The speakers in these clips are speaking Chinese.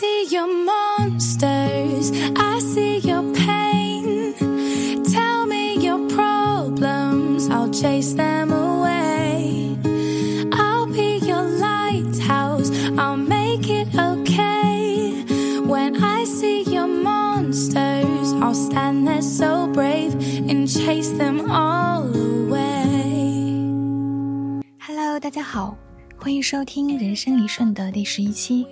see your monsters. I see your pain. Tell me your problems. I'll chase them away. I'll be your lighthouse. I'll make it okay. When I see your monsters, I'll stand there so brave and chase them all away. Hello，大家好，欢迎收听《人生一瞬》的第十一期。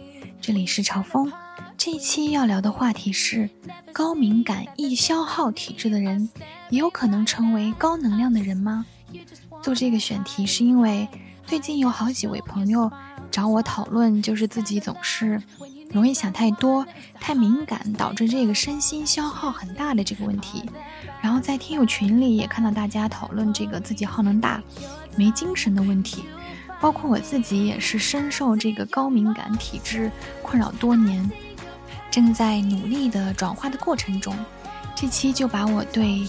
这里是朝风。这一期要聊的话题是：高敏感易消耗体质的人，也有可能成为高能量的人吗？做这个选题是因为最近有好几位朋友找我讨论，就是自己总是容易想太多、太敏感，导致这个身心消耗很大的这个问题。然后在听友群里也看到大家讨论这个自己耗能大、没精神的问题。包括我自己也是深受这个高敏感体质困扰多年，正在努力的转化的过程中。这期就把我对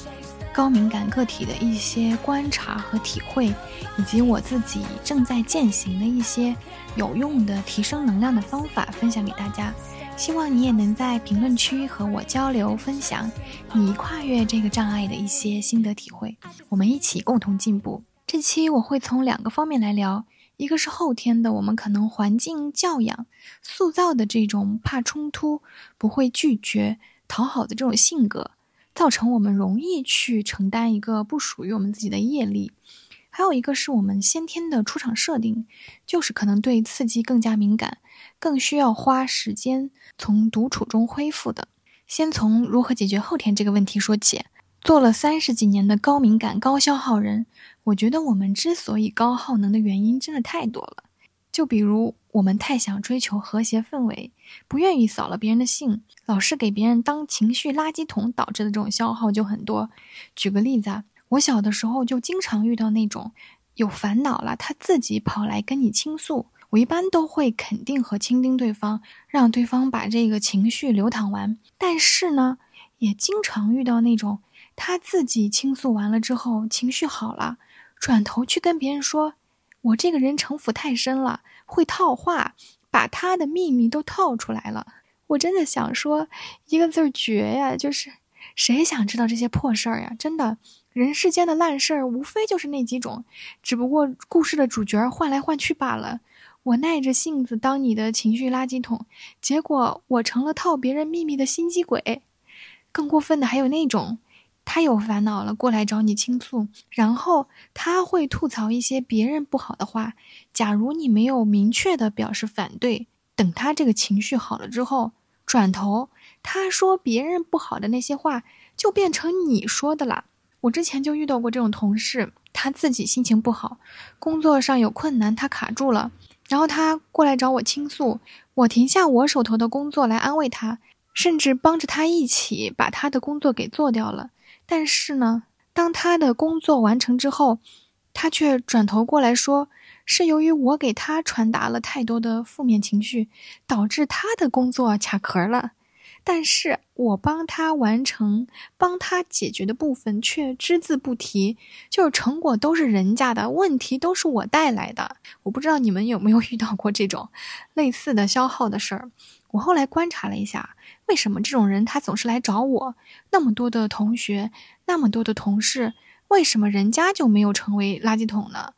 高敏感个体的一些观察和体会，以及我自己正在践行的一些有用的提升能量的方法分享给大家。希望你也能在评论区和我交流分享你跨越这个障碍的一些心得体会，我们一起共同进步。这期我会从两个方面来聊。一个是后天的，我们可能环境教养塑造的这种怕冲突、不会拒绝、讨好的这种性格，造成我们容易去承担一个不属于我们自己的业力。还有一个是我们先天的出厂设定，就是可能对刺激更加敏感，更需要花时间从独处中恢复的。先从如何解决后天这个问题说起。做了三十几年的高敏感高消耗人，我觉得我们之所以高耗能的原因真的太多了。就比如我们太想追求和谐氛围，不愿意扫了别人的兴，老是给别人当情绪垃圾桶，导致的这种消耗就很多。举个例子啊，我小的时候就经常遇到那种有烦恼了，他自己跑来跟你倾诉，我一般都会肯定和倾听对方，让对方把这个情绪流淌完。但是呢，也经常遇到那种。他自己倾诉完了之后，情绪好了，转头去跟别人说：“我这个人城府太深了，会套话，把他的秘密都套出来了。”我真的想说一个字儿绝呀！就是谁想知道这些破事儿呀？真的，人世间的烂事儿无非就是那几种，只不过故事的主角换来换去罢了。我耐着性子当你的情绪垃圾桶，结果我成了套别人秘密的心机鬼。更过分的还有那种。他有烦恼了，过来找你倾诉，然后他会吐槽一些别人不好的话。假如你没有明确的表示反对，等他这个情绪好了之后，转头他说别人不好的那些话，就变成你说的了。我之前就遇到过这种同事，他自己心情不好，工作上有困难，他卡住了，然后他过来找我倾诉，我停下我手头的工作来安慰他，甚至帮着他一起把他的工作给做掉了。但是呢，当他的工作完成之后，他却转头过来说，是由于我给他传达了太多的负面情绪，导致他的工作卡壳了。但是我帮他完成、帮他解决的部分却只字不提，就是成果都是人家的，问题都是我带来的。我不知道你们有没有遇到过这种类似的消耗的事儿。我后来观察了一下，为什么这种人他总是来找我？那么多的同学，那么多的同事，为什么人家就没有成为垃圾桶呢？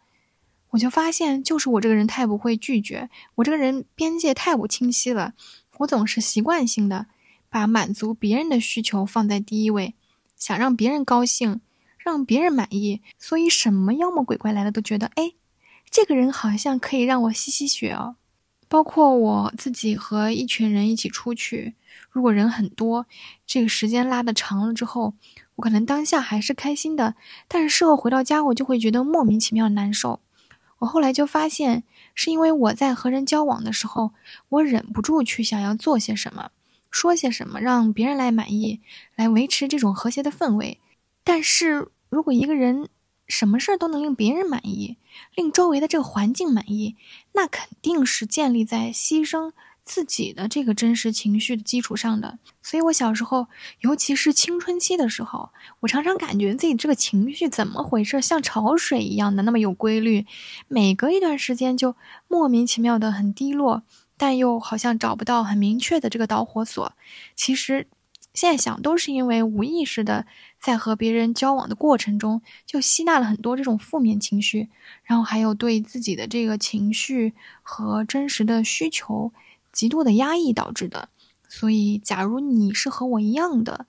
我就发现，就是我这个人太不会拒绝，我这个人边界太不清晰了。我总是习惯性的把满足别人的需求放在第一位，想让别人高兴，让别人满意，所以什么妖魔鬼怪来了都觉得，哎，这个人好像可以让我吸吸血哦。包括我自己和一群人一起出去，如果人很多，这个时间拉的长了之后，我可能当下还是开心的，但是事后回到家，我就会觉得莫名其妙难受。我后来就发现，是因为我在和人交往的时候，我忍不住去想要做些什么，说些什么，让别人来满意，来维持这种和谐的氛围。但是如果一个人，什么事儿都能令别人满意，令周围的这个环境满意，那肯定是建立在牺牲自己的这个真实情绪的基础上的。所以，我小时候，尤其是青春期的时候，我常常感觉自己这个情绪怎么回事，像潮水一样的那么有规律，每隔一段时间就莫名其妙的很低落，但又好像找不到很明确的这个导火索。其实现在想，都是因为无意识的在和别人交往的过程中，就吸纳了很多这种负面情绪，然后还有对自己的这个情绪和真实的需求极度的压抑导致的。所以，假如你是和我一样的。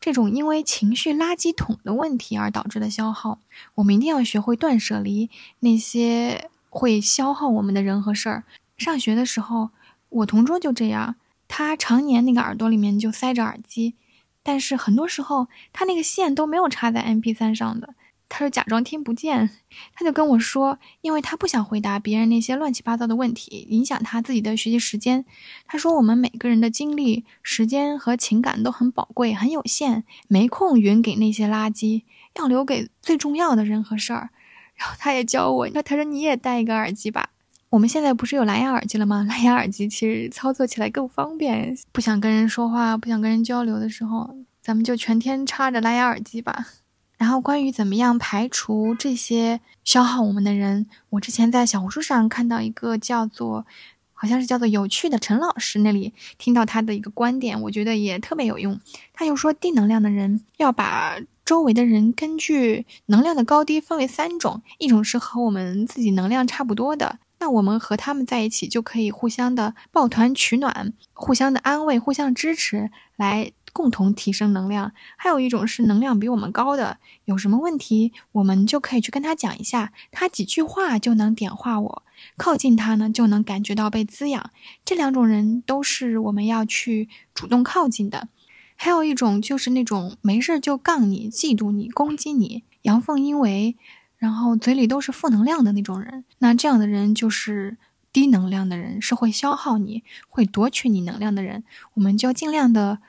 这种因为情绪垃圾桶的问题而导致的消耗，我们一定要学会断舍离那些会消耗我们的人和事儿。上学的时候，我同桌就这样，他常年那个耳朵里面就塞着耳机，但是很多时候他那个线都没有插在 MP3 上的。他就假装听不见，他就跟我说，因为他不想回答别人那些乱七八糟的问题，影响他自己的学习时间。他说，我们每个人的精力、时间和情感都很宝贵，很有限，没空匀给那些垃圾，要留给最重要的人和事儿。然后他也教我，那他说你也戴一个耳机吧。我们现在不是有蓝牙耳机了吗？蓝牙耳机其实操作起来更方便，不想跟人说话、不想跟人交流的时候，咱们就全天插着蓝牙耳机吧。然后关于怎么样排除这些消耗我们的人，我之前在小红书上看到一个叫做，好像是叫做有趣的陈老师那里听到他的一个观点，我觉得也特别有用。他就说，低能量的人要把周围的人根据能量的高低分为三种，一种是和我们自己能量差不多的，那我们和他们在一起就可以互相的抱团取暖，互相的安慰，互相支持，来。共同提升能量，还有一种是能量比我们高的，有什么问题我们就可以去跟他讲一下，他几句话就能点化我，靠近他呢就能感觉到被滋养。这两种人都是我们要去主动靠近的。还有一种就是那种没事就杠你、嫉妒你、攻击你、阳奉阴违，然后嘴里都是负能量的那种人。那这样的人就是低能量的人，是会消耗你、会夺取你能量的人。我们就尽量的。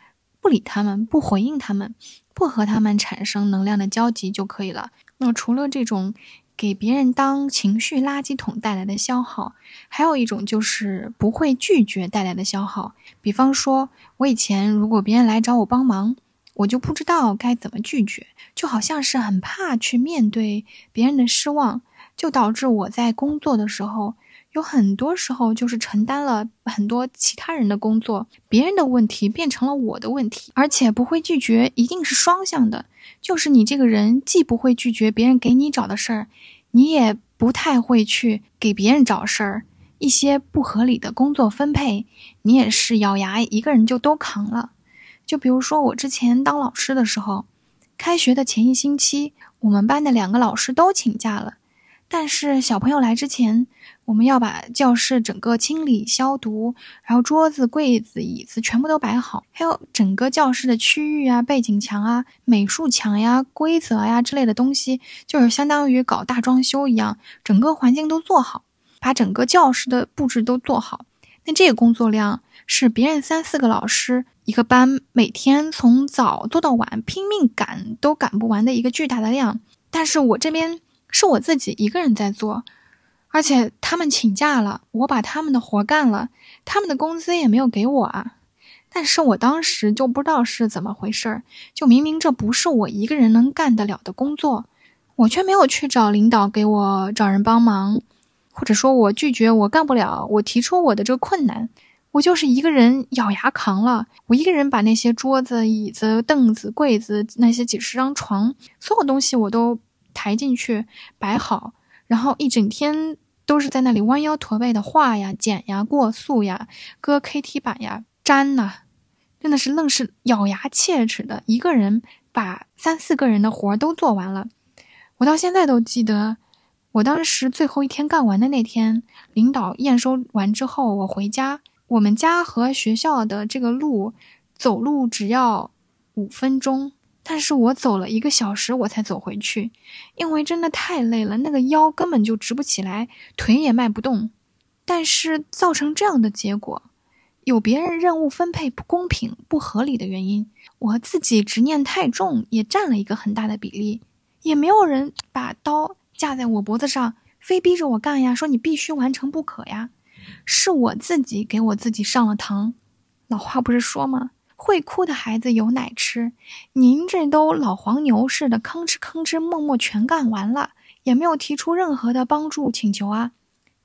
不理他们，不回应他们，不和他们产生能量的交集就可以了。那除了这种给别人当情绪垃圾桶带来的消耗，还有一种就是不会拒绝带来的消耗。比方说，我以前如果别人来找我帮忙，我就不知道该怎么拒绝，就好像是很怕去面对别人的失望，就导致我在工作的时候。有很多时候就是承担了很多其他人的工作，别人的问题变成了我的问题，而且不会拒绝，一定是双向的。就是你这个人既不会拒绝别人给你找的事儿，你也不太会去给别人找事儿。一些不合理的工作分配，你也是咬牙一个人就都扛了。就比如说我之前当老师的时候，开学的前一星期，我们班的两个老师都请假了。但是小朋友来之前，我们要把教室整个清理消毒，然后桌子、柜子、椅子全部都摆好，还有整个教室的区域啊、背景墙啊、美术墙呀、规则呀之类的东西，就是相当于搞大装修一样，整个环境都做好，把整个教室的布置都做好。那这个工作量是别人三四个老师一个班每天从早做到晚拼命赶都赶不完的一个巨大的量，但是我这边。是我自己一个人在做，而且他们请假了，我把他们的活干了，他们的工资也没有给我啊。但是我当时就不知道是怎么回事儿，就明明这不是我一个人能干得了的工作，我却没有去找领导给我找人帮忙，或者说我拒绝我干不了，我提出我的这个困难，我就是一个人咬牙扛了，我一个人把那些桌子、椅子、凳子、柜子那些几十张床，所有东西我都。抬进去，摆好，然后一整天都是在那里弯腰驼背的画呀、剪呀、过塑呀、搁 KT 板呀、粘呐，真的是愣是咬牙切齿的一个人把三四个人的活都做完了。我到现在都记得，我当时最后一天干完的那天，领导验收完之后，我回家，我们家和学校的这个路，走路只要五分钟。但是我走了一个小时，我才走回去，因为真的太累了，那个腰根本就直不起来，腿也迈不动。但是造成这样的结果，有别人任务分配不公平、不合理的原因，我自己执念太重，也占了一个很大的比例。也没有人把刀架在我脖子上，非逼着我干呀，说你必须完成不可呀，是我自己给我自己上了膛。老话不是说吗？会哭的孩子有奶吃，您这都老黄牛似的，吭哧吭哧默默全干完了，也没有提出任何的帮助请求啊。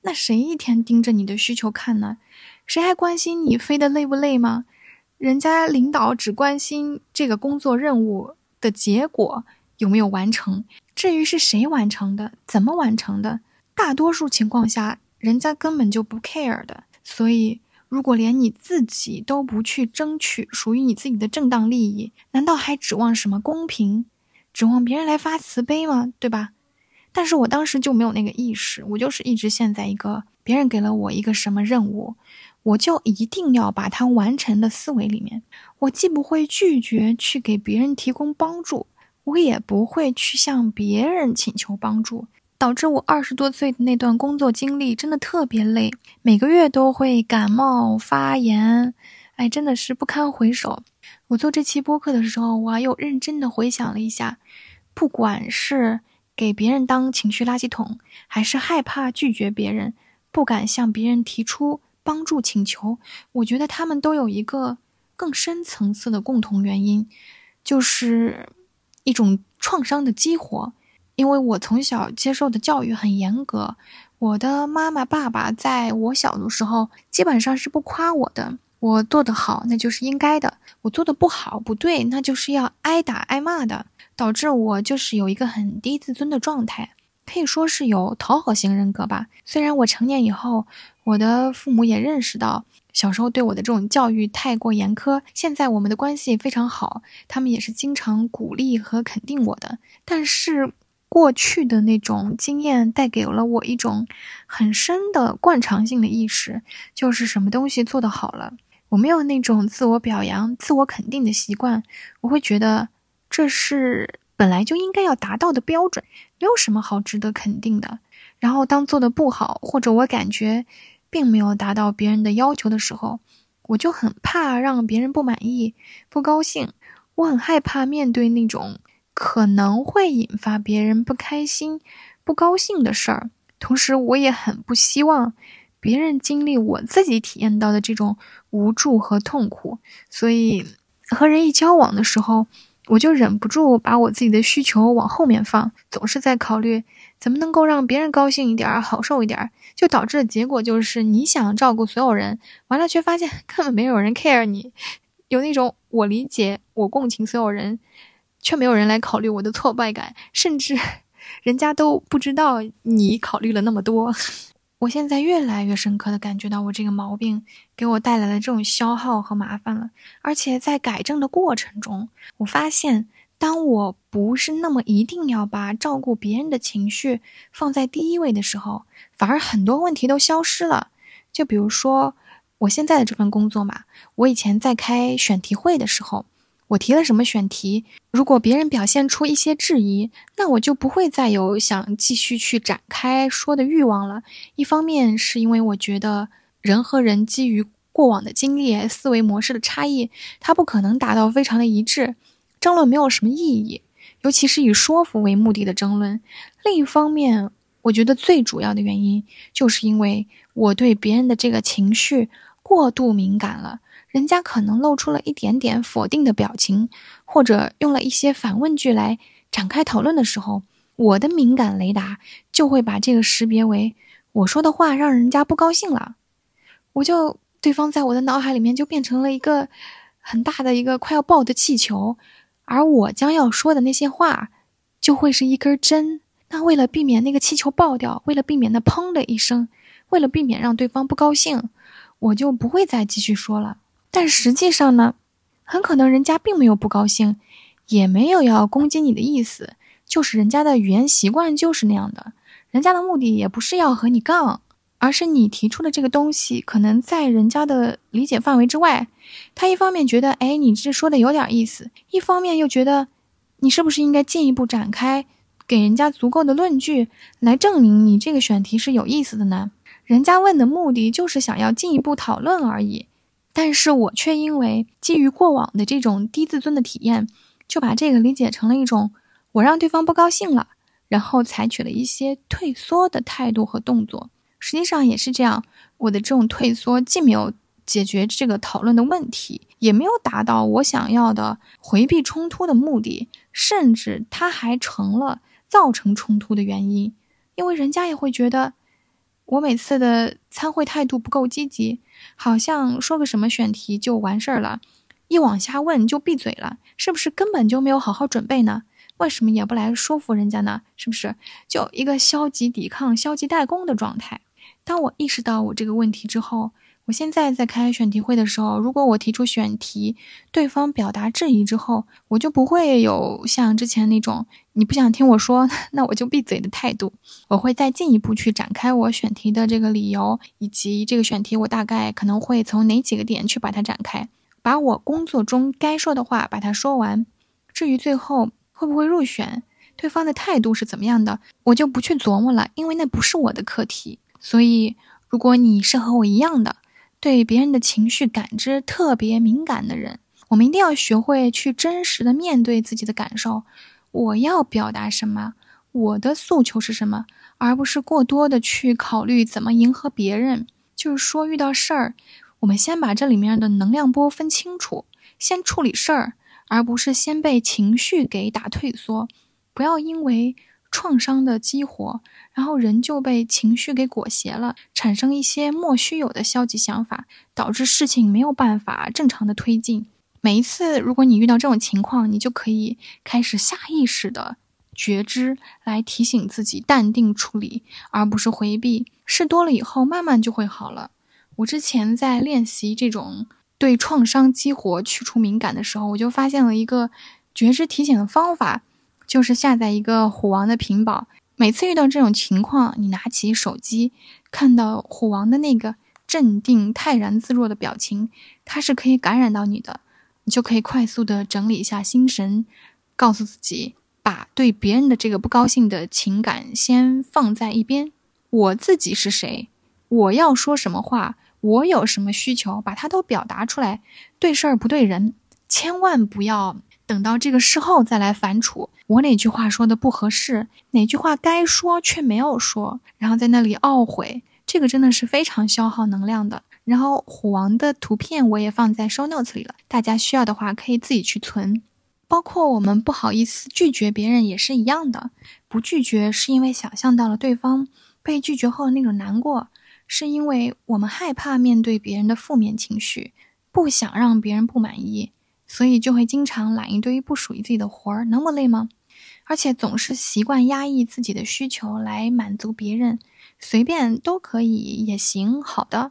那谁一天盯着你的需求看呢？谁还关心你飞得累不累吗？人家领导只关心这个工作任务的结果有没有完成，至于是谁完成的，怎么完成的，大多数情况下人家根本就不 care 的。所以，如果连你自己都不去争取属于你自己的正当利益，难道还指望什么公平？指望别人来发慈悲吗？对吧？但是我当时就没有那个意识，我就是一直陷在一个别人给了我一个什么任务，我就一定要把它完成的思维里面。我既不会拒绝去给别人提供帮助，我也不会去向别人请求帮助，导致我二十多岁的那段工作经历真的特别累，每个月都会感冒发炎，哎，真的是不堪回首。我做这期播客的时候，我又认真的回想了一下，不管是。给别人当情绪垃圾桶，还是害怕拒绝别人，不敢向别人提出帮助请求。我觉得他们都有一个更深层次的共同原因，就是一种创伤的激活。因为我从小接受的教育很严格，我的妈妈、爸爸在我小的时候基本上是不夸我的。我做得好，那就是应该的；我做得不好、不对，那就是要挨打、挨骂的。导致我就是有一个很低自尊的状态，可以说是有讨好型人格吧。虽然我成年以后，我的父母也认识到小时候对我的这种教育太过严苛，现在我们的关系非常好，他们也是经常鼓励和肯定我的。但是过去的那种经验带给了我一种很深的惯常性的意识，就是什么东西做得好了，我没有那种自我表扬、自我肯定的习惯，我会觉得。这是本来就应该要达到的标准，没有什么好值得肯定的。然后当做的不好，或者我感觉并没有达到别人的要求的时候，我就很怕让别人不满意、不高兴。我很害怕面对那种可能会引发别人不开心、不高兴的事儿。同时，我也很不希望别人经历我自己体验到的这种无助和痛苦。所以，和人一交往的时候。我就忍不住把我自己的需求往后面放，总是在考虑怎么能够让别人高兴一点、好受一点，就导致的结果就是你想照顾所有人，完了却发现 根本没有人 care 你，有那种我理解、我共情所有人，却没有人来考虑我的挫败感，甚至 人家都不知道你考虑了那么多。我现在越来越深刻的感觉到，我这个毛病给我带来了这种消耗和麻烦了。而且在改正的过程中，我发现，当我不是那么一定要把照顾别人的情绪放在第一位的时候，反而很多问题都消失了。就比如说我现在的这份工作嘛，我以前在开选题会的时候。我提了什么选题？如果别人表现出一些质疑，那我就不会再有想继续去展开说的欲望了。一方面是因为我觉得人和人基于过往的经历、思维模式的差异，它不可能达到非常的一致，争论没有什么意义，尤其是以说服为目的的争论。另一方面，我觉得最主要的原因就是因为我对别人的这个情绪过度敏感了。人家可能露出了一点点否定的表情，或者用了一些反问句来展开讨论的时候，我的敏感雷达就会把这个识别为我说的话让人家不高兴了，我就对方在我的脑海里面就变成了一个很大的一个快要爆的气球，而我将要说的那些话就会是一根针。那为了避免那个气球爆掉，为了避免那砰的一声，为了避免让对方不高兴，我就不会再继续说了。但实际上呢，很可能人家并没有不高兴，也没有要攻击你的意思，就是人家的语言习惯就是那样的。人家的目的也不是要和你杠，而是你提出的这个东西可能在人家的理解范围之外。他一方面觉得，哎，你这说的有点意思；一方面又觉得，你是不是应该进一步展开，给人家足够的论据来证明你这个选题是有意思的呢？人家问的目的就是想要进一步讨论而已。但是我却因为基于过往的这种低自尊的体验，就把这个理解成了一种我让对方不高兴了，然后采取了一些退缩的态度和动作。实际上也是这样，我的这种退缩既没有解决这个讨论的问题，也没有达到我想要的回避冲突的目的，甚至它还成了造成冲突的原因，因为人家也会觉得。我每次的参会态度不够积极，好像说个什么选题就完事儿了，一往下问就闭嘴了，是不是根本就没有好好准备呢？为什么也不来说服人家呢？是不是就一个消极抵抗、消极怠工的状态？当我意识到我这个问题之后，我现在在开选题会的时候，如果我提出选题，对方表达质疑之后，我就不会有像之前那种你不想听我说，那我就闭嘴的态度。我会再进一步去展开我选题的这个理由，以及这个选题我大概可能会从哪几个点去把它展开，把我工作中该说的话把它说完。至于最后会不会入选，对方的态度是怎么样的，我就不去琢磨了，因为那不是我的课题。所以，如果你是和我一样的，对别人的情绪感知特别敏感的人，我们一定要学会去真实的面对自己的感受。我要表达什么？我的诉求是什么？而不是过多的去考虑怎么迎合别人。就是说，遇到事儿，我们先把这里面的能量波分清楚，先处理事儿，而不是先被情绪给打退缩。不要因为。创伤的激活，然后人就被情绪给裹挟了，产生一些莫须有的消极想法，导致事情没有办法正常的推进。每一次，如果你遇到这种情况，你就可以开始下意识的觉知，来提醒自己淡定处理，而不是回避。事多了以后，慢慢就会好了。我之前在练习这种对创伤激活去除敏感的时候，我就发现了一个觉知提醒的方法。就是下载一个虎王的屏保，每次遇到这种情况，你拿起手机，看到虎王的那个镇定、泰然自若的表情，它是可以感染到你的，你就可以快速的整理一下心神，告诉自己，把对别人的这个不高兴的情感先放在一边。我自己是谁？我要说什么话？我有什么需求？把它都表达出来。对事儿不对人，千万不要。等到这个事后再来反刍，我哪句话说的不合适，哪句话该说却没有说，然后在那里懊悔，这个真的是非常消耗能量的。然后虎王的图片我也放在 show notes 里了，大家需要的话可以自己去存。包括我们不好意思拒绝别人也是一样的，不拒绝是因为想象到了对方被拒绝后的那种难过，是因为我们害怕面对别人的负面情绪，不想让别人不满意。所以就会经常揽一堆不属于自己的活儿，能不累吗？而且总是习惯压抑自己的需求来满足别人，随便都可以也行。好的，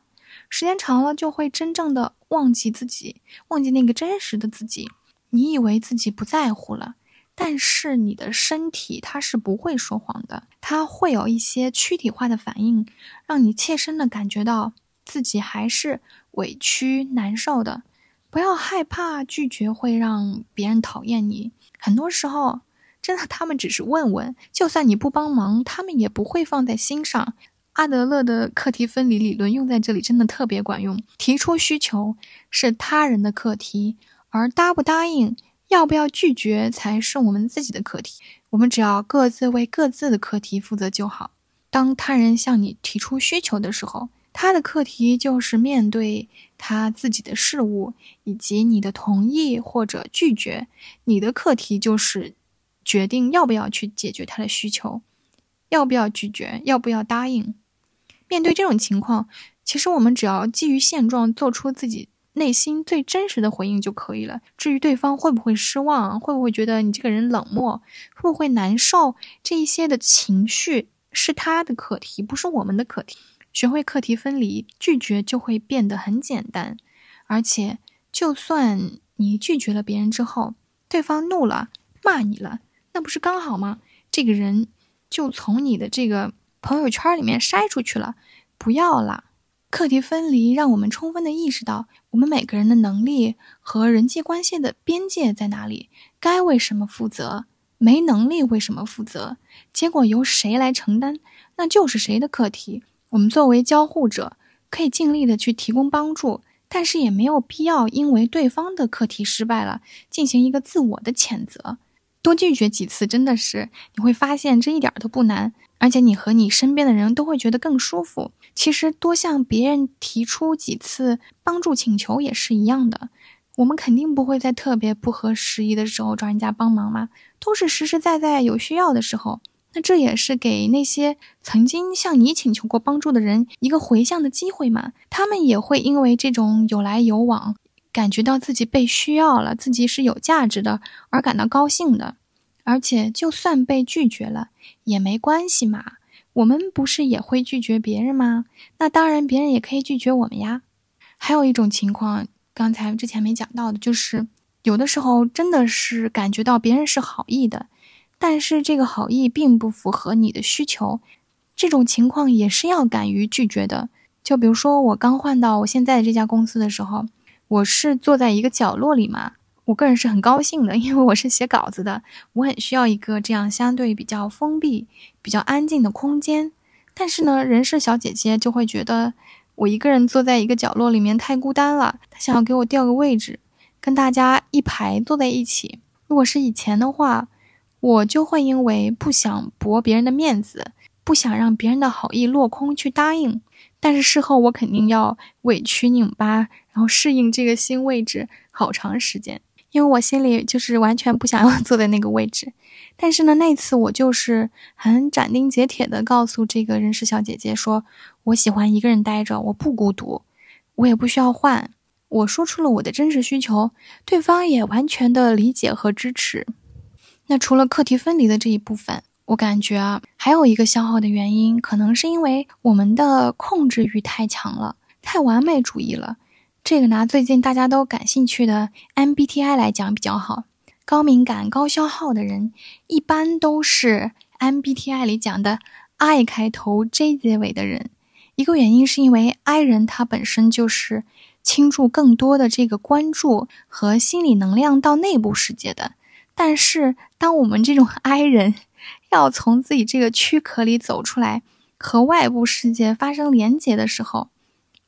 时间长了就会真正的忘记自己，忘记那个真实的自己。你以为自己不在乎了，但是你的身体它是不会说谎的，它会有一些躯体化的反应，让你切身的感觉到自己还是委屈难受的。不要害怕拒绝会让别人讨厌你，很多时候真的他们只是问问，就算你不帮忙，他们也不会放在心上。阿德勒的课题分离理论用在这里真的特别管用。提出需求是他人的课题，而答不答应、要不要拒绝才是我们自己的课题。我们只要各自为各自的课题负责就好。当他人向你提出需求的时候。他的课题就是面对他自己的事物，以及你的同意或者拒绝。你的课题就是决定要不要去解决他的需求，要不要拒绝，要不要答应。面对这种情况，其实我们只要基于现状做出自己内心最真实的回应就可以了。至于对方会不会失望，会不会觉得你这个人冷漠，会不会难受，这一些的情绪是他的课题，不是我们的课题。学会课题分离，拒绝就会变得很简单。而且，就算你拒绝了别人之后，对方怒了、骂你了，那不是刚好吗？这个人就从你的这个朋友圈里面筛出去了，不要了。课题分离让我们充分的意识到，我们每个人的能力和人际关系的边界在哪里，该为什么负责，没能力为什么负责，结果由谁来承担，那就是谁的课题。我们作为交互者，可以尽力的去提供帮助，但是也没有必要因为对方的课题失败了，进行一个自我的谴责。多拒绝几次，真的是你会发现这一点都不难，而且你和你身边的人都会觉得更舒服。其实多向别人提出几次帮助请求也是一样的，我们肯定不会在特别不合时宜的时候找人家帮忙嘛，都是实实在在有需要的时候。那这也是给那些曾经向你请求过帮助的人一个回向的机会嘛？他们也会因为这种有来有往，感觉到自己被需要了，自己是有价值的，而感到高兴的。而且，就算被拒绝了也没关系嘛。我们不是也会拒绝别人吗？那当然，别人也可以拒绝我们呀。还有一种情况，刚才之前没讲到的，就是有的时候真的是感觉到别人是好意的，但是这个好意并不符合你的需求，这种情况也是要敢于拒绝的。就比如说我刚换到我现在这家公司的时候，我是坐在一个角落里嘛。我个人是很高兴的，因为我是写稿子的，我很需要一个这样相对比较封闭、比较安静的空间。但是呢，人事小姐姐就会觉得我一个人坐在一个角落里面太孤单了，她想要给我调个位置，跟大家一排坐在一起。如果是以前的话，我就会因为不想驳别人的面子，不想让别人的好意落空去答应。但是事后我肯定要委屈拧巴，然后适应这个新位置好长时间。因为我心里就是完全不想要坐在那个位置，但是呢，那次我就是很斩钉截铁的告诉这个人事小姐姐说，我喜欢一个人待着，我不孤独，我也不需要换。我说出了我的真实需求，对方也完全的理解和支持。那除了课题分离的这一部分，我感觉啊，还有一个消耗的原因，可能是因为我们的控制欲太强了，太完美主义了。这个拿最近大家都感兴趣的 MBTI 来讲比较好。高敏感、高消耗的人，一般都是 MBTI 里讲的 I 开头、J 结尾的人。一个原因是因为 I 人他本身就是倾注更多的这个关注和心理能量到内部世界的。但是，当我们这种 I 人要从自己这个躯壳里走出来，和外部世界发生连接的时候，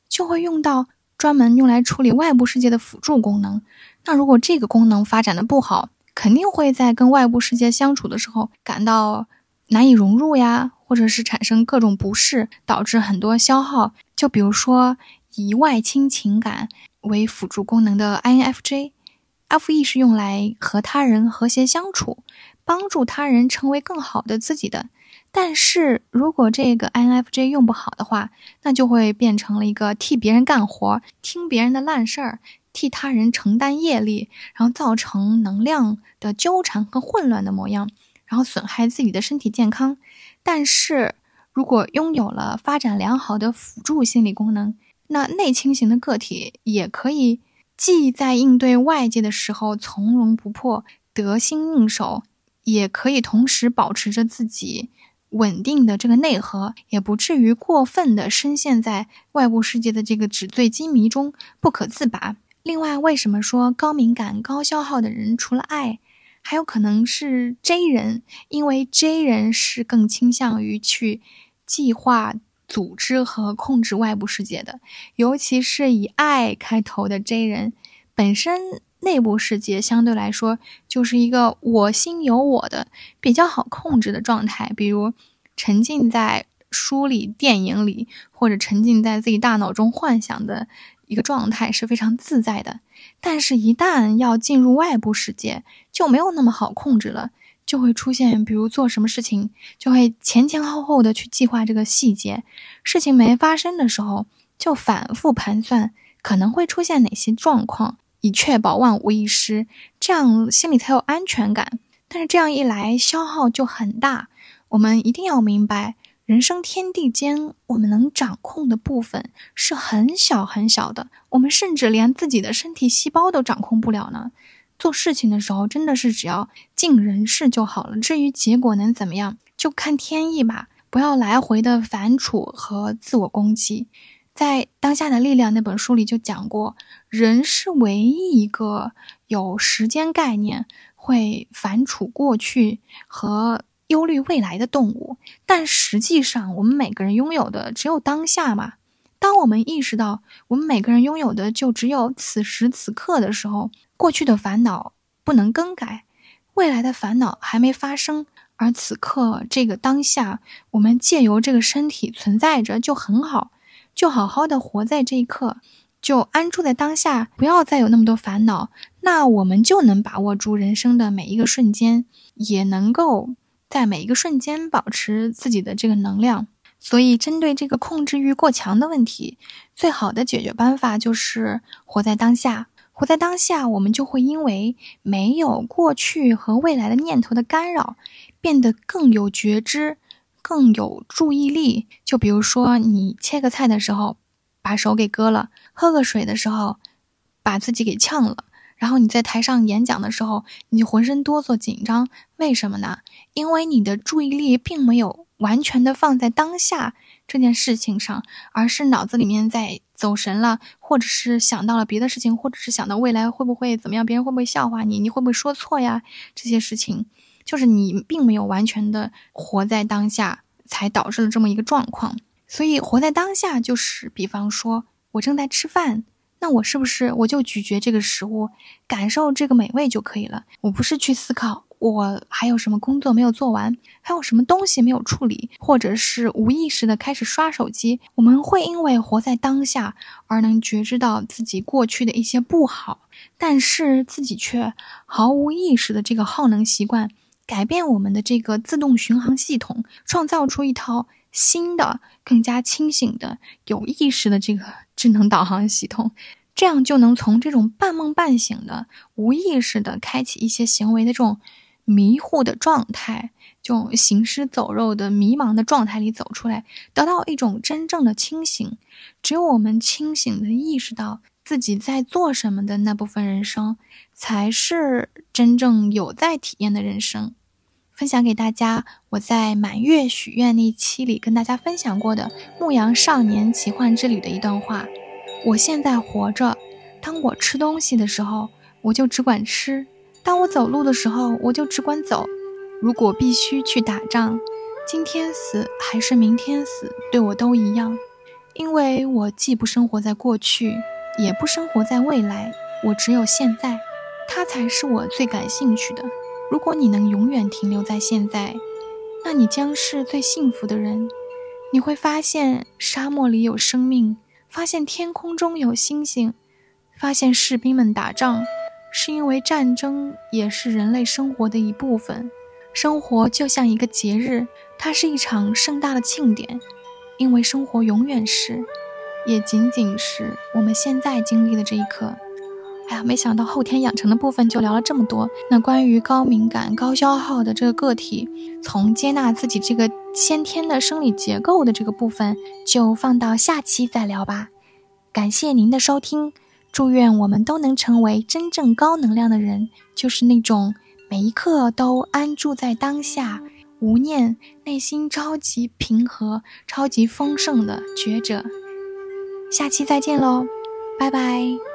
就会用到。专门用来处理外部世界的辅助功能，那如果这个功能发展的不好，肯定会在跟外部世界相处的时候感到难以融入呀，或者是产生各种不适，导致很多消耗。就比如说以外倾情感为辅助功能的 INFJ，FE 是用来和他人和谐相处，帮助他人成为更好的自己的。但是如果这个 INFJ 用不好的话，那就会变成了一个替别人干活、听别人的烂事儿、替他人承担业力，然后造成能量的纠缠和混乱的模样，然后损害自己的身体健康。但是如果拥有了发展良好的辅助心理功能，那内倾型的个体也可以既在应对外界的时候从容不迫、得心应手，也可以同时保持着自己。稳定的这个内核，也不至于过分的深陷在外部世界的这个纸醉金迷中不可自拔。另外，为什么说高敏感、高消耗的人除了爱，还有可能是 J 人？因为 J 人是更倾向于去计划、组织和控制外部世界的，尤其是以爱开头的 J 人，本身。内部世界相对来说就是一个我心有我的比较好控制的状态，比如沉浸在书里、电影里，或者沉浸在自己大脑中幻想的一个状态是非常自在的。但是，一旦要进入外部世界，就没有那么好控制了，就会出现，比如做什么事情就会前前后后的去计划这个细节，事情没发生的时候就反复盘算可能会出现哪些状况。以确保万无一失，这样心里才有安全感。但是这样一来，消耗就很大。我们一定要明白，人生天地间，我们能掌控的部分是很小很小的。我们甚至连自己的身体细胞都掌控不了呢。做事情的时候，真的是只要尽人事就好了。至于结果能怎么样，就看天意吧。不要来回的反刍和自我攻击。在《当下的力量》那本书里就讲过，人是唯一一个有时间概念、会反刍过去和忧虑未来的动物。但实际上，我们每个人拥有的只有当下嘛。当我们意识到我们每个人拥有的就只有此时此刻的时候，过去的烦恼不能更改，未来的烦恼还没发生，而此刻这个当下，我们借由这个身体存在着就很好。就好好的活在这一刻，就安住在当下，不要再有那么多烦恼，那我们就能把握住人生的每一个瞬间，也能够在每一个瞬间保持自己的这个能量。所以，针对这个控制欲过强的问题，最好的解决办法就是活在当下。活在当下，我们就会因为没有过去和未来的念头的干扰，变得更有觉知，更有注意力。就比如说，你切个菜的时候，把手给割了；喝个水的时候，把自己给呛了。然后你在台上演讲的时候，你浑身哆嗦紧张，为什么呢？因为你的注意力并没有完全的放在当下这件事情上，而是脑子里面在走神了，或者是想到了别的事情，或者是想到未来会不会怎么样，别人会不会笑话你，你会不会说错呀？这些事情，就是你并没有完全的活在当下，才导致了这么一个状况。所以，活在当下就是，比方说我正在吃饭。那我是不是我就咀嚼这个食物，感受这个美味就可以了？我不是去思考我还有什么工作没有做完，还有什么东西没有处理，或者是无意识的开始刷手机。我们会因为活在当下而能觉知到自己过去的一些不好，但是自己却毫无意识的这个耗能习惯，改变我们的这个自动巡航系统，创造出一套新的、更加清醒的、有意识的这个。智能导航系统，这样就能从这种半梦半醒的、无意识的开启一些行为的这种迷糊的状态，就行尸走肉的迷茫的状态里走出来，得到一种真正的清醒。只有我们清醒的意识到自己在做什么的那部分人生，才是真正有在体验的人生。分享给大家，我在满月许愿那期里跟大家分享过的《牧羊少年奇幻之旅》的一段话。我现在活着，当我吃东西的时候，我就只管吃；当我走路的时候，我就只管走。如果必须去打仗，今天死还是明天死，对我都一样，因为我既不生活在过去，也不生活在未来，我只有现在，它才是我最感兴趣的。如果你能永远停留在现在，那你将是最幸福的人。你会发现沙漠里有生命，发现天空中有星星，发现士兵们打仗是因为战争也是人类生活的一部分。生活就像一个节日，它是一场盛大的庆典，因为生活永远是，也仅仅是我们现在经历的这一刻。哎呀，没想到后天养成的部分就聊了这么多。那关于高敏感、高消耗的这个个体，从接纳自己这个先天的生理结构的这个部分，就放到下期再聊吧。感谢您的收听，祝愿我们都能成为真正高能量的人，就是那种每一刻都安住在当下、无念、内心超级平和、超级丰盛的觉者。下期再见喽，拜拜。